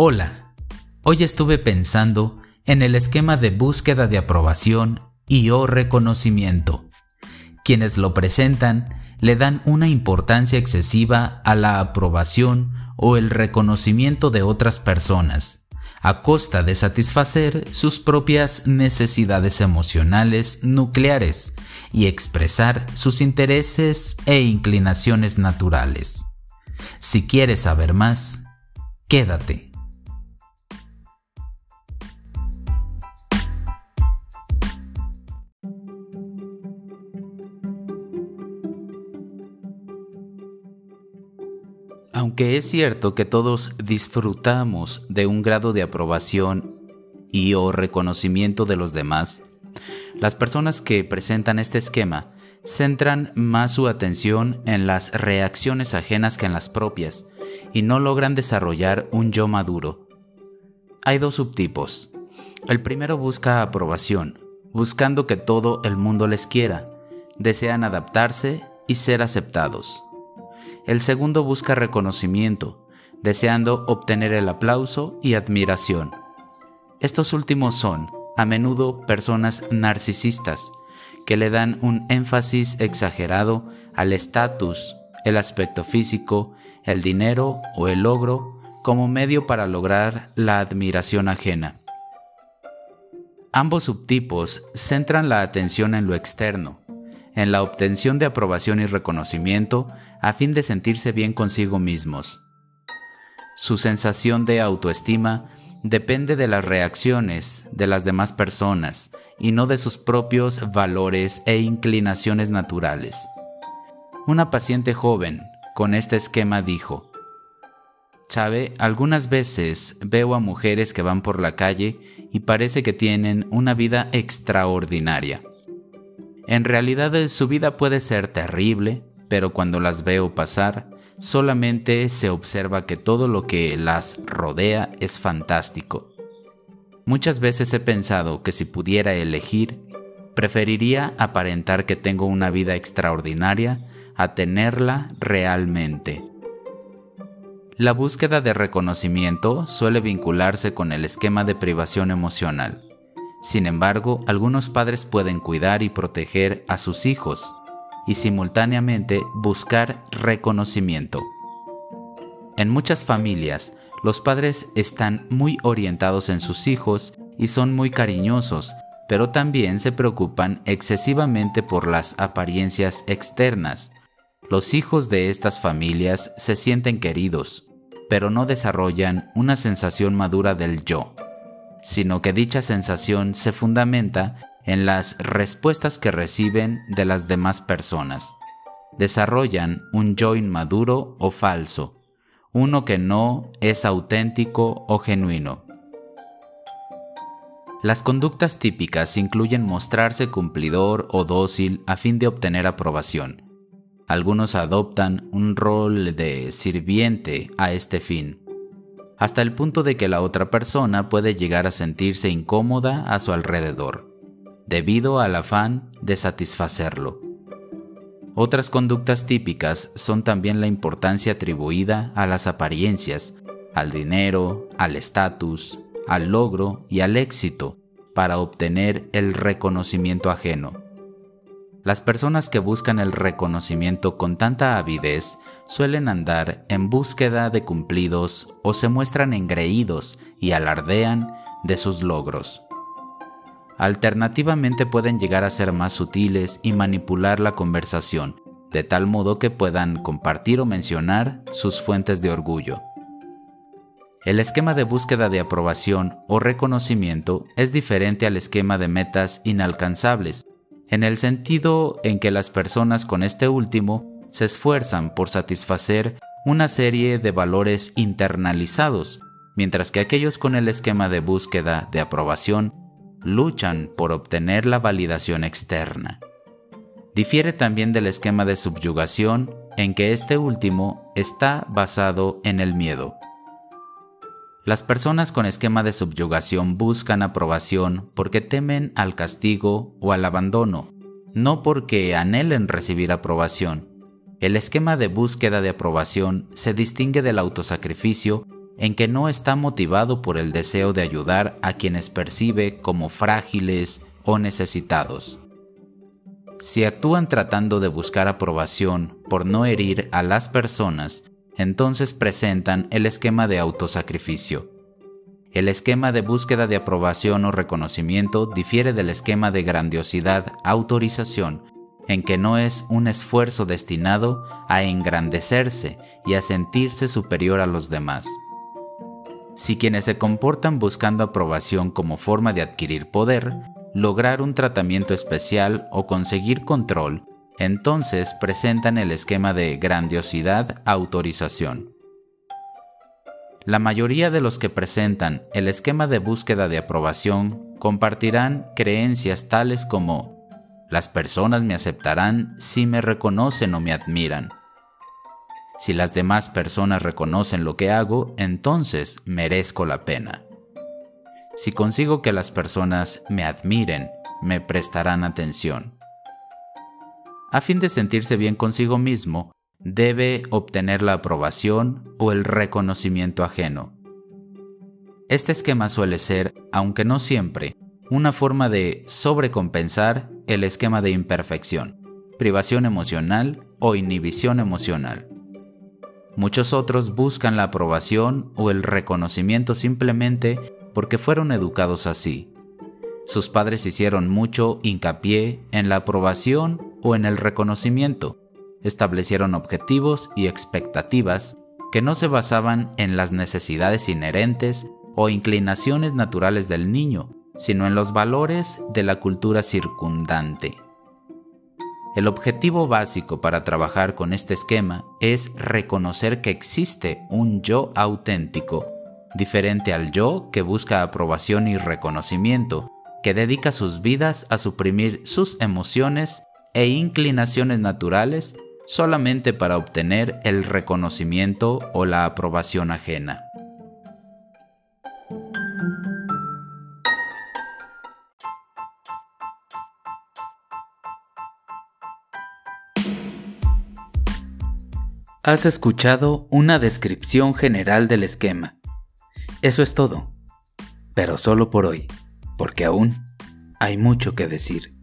Hola, hoy estuve pensando en el esquema de búsqueda de aprobación y o reconocimiento. Quienes lo presentan le dan una importancia excesiva a la aprobación o el reconocimiento de otras personas, a costa de satisfacer sus propias necesidades emocionales nucleares y expresar sus intereses e inclinaciones naturales. Si quieres saber más, quédate. Aunque es cierto que todos disfrutamos de un grado de aprobación y o reconocimiento de los demás, las personas que presentan este esquema centran más su atención en las reacciones ajenas que en las propias y no logran desarrollar un yo maduro. Hay dos subtipos. El primero busca aprobación, buscando que todo el mundo les quiera, desean adaptarse y ser aceptados. El segundo busca reconocimiento, deseando obtener el aplauso y admiración. Estos últimos son, a menudo, personas narcisistas, que le dan un énfasis exagerado al estatus, el aspecto físico, el dinero o el logro como medio para lograr la admiración ajena. Ambos subtipos centran la atención en lo externo, en la obtención de aprobación y reconocimiento a fin de sentirse bien consigo mismos. Su sensación de autoestima depende de las reacciones de las demás personas y no de sus propios valores e inclinaciones naturales. Una paciente joven con este esquema dijo, Sabe, algunas veces veo a mujeres que van por la calle y parece que tienen una vida extraordinaria. En realidad su vida puede ser terrible, pero cuando las veo pasar, solamente se observa que todo lo que las rodea es fantástico. Muchas veces he pensado que si pudiera elegir, preferiría aparentar que tengo una vida extraordinaria a tenerla realmente. La búsqueda de reconocimiento suele vincularse con el esquema de privación emocional. Sin embargo, algunos padres pueden cuidar y proteger a sus hijos y simultáneamente buscar reconocimiento. En muchas familias, los padres están muy orientados en sus hijos y son muy cariñosos, pero también se preocupan excesivamente por las apariencias externas. Los hijos de estas familias se sienten queridos, pero no desarrollan una sensación madura del yo sino que dicha sensación se fundamenta en las respuestas que reciben de las demás personas. Desarrollan un yo inmaduro o falso, uno que no es auténtico o genuino. Las conductas típicas incluyen mostrarse cumplidor o dócil a fin de obtener aprobación. Algunos adoptan un rol de sirviente a este fin hasta el punto de que la otra persona puede llegar a sentirse incómoda a su alrededor, debido al afán de satisfacerlo. Otras conductas típicas son también la importancia atribuida a las apariencias, al dinero, al estatus, al logro y al éxito para obtener el reconocimiento ajeno. Las personas que buscan el reconocimiento con tanta avidez suelen andar en búsqueda de cumplidos o se muestran engreídos y alardean de sus logros. Alternativamente pueden llegar a ser más sutiles y manipular la conversación, de tal modo que puedan compartir o mencionar sus fuentes de orgullo. El esquema de búsqueda de aprobación o reconocimiento es diferente al esquema de metas inalcanzables en el sentido en que las personas con este último se esfuerzan por satisfacer una serie de valores internalizados, mientras que aquellos con el esquema de búsqueda de aprobación luchan por obtener la validación externa. Difiere también del esquema de subyugación en que este último está basado en el miedo. Las personas con esquema de subyugación buscan aprobación porque temen al castigo o al abandono, no porque anhelen recibir aprobación. El esquema de búsqueda de aprobación se distingue del autosacrificio en que no está motivado por el deseo de ayudar a quienes percibe como frágiles o necesitados. Si actúan tratando de buscar aprobación por no herir a las personas, entonces presentan el esquema de autosacrificio. El esquema de búsqueda de aprobación o reconocimiento difiere del esquema de grandiosidad, autorización, en que no es un esfuerzo destinado a engrandecerse y a sentirse superior a los demás. Si quienes se comportan buscando aprobación como forma de adquirir poder, lograr un tratamiento especial o conseguir control, entonces presentan el esquema de grandiosidad autorización. La mayoría de los que presentan el esquema de búsqueda de aprobación compartirán creencias tales como las personas me aceptarán si me reconocen o me admiran. Si las demás personas reconocen lo que hago, entonces merezco la pena. Si consigo que las personas me admiren, me prestarán atención. A fin de sentirse bien consigo mismo, debe obtener la aprobación o el reconocimiento ajeno. Este esquema suele ser, aunque no siempre, una forma de sobrecompensar el esquema de imperfección, privación emocional o inhibición emocional. Muchos otros buscan la aprobación o el reconocimiento simplemente porque fueron educados así. Sus padres hicieron mucho hincapié en la aprobación o en el reconocimiento. Establecieron objetivos y expectativas que no se basaban en las necesidades inherentes o inclinaciones naturales del niño, sino en los valores de la cultura circundante. El objetivo básico para trabajar con este esquema es reconocer que existe un yo auténtico, diferente al yo que busca aprobación y reconocimiento, que dedica sus vidas a suprimir sus emociones e inclinaciones naturales solamente para obtener el reconocimiento o la aprobación ajena. Has escuchado una descripción general del esquema. Eso es todo, pero solo por hoy, porque aún hay mucho que decir.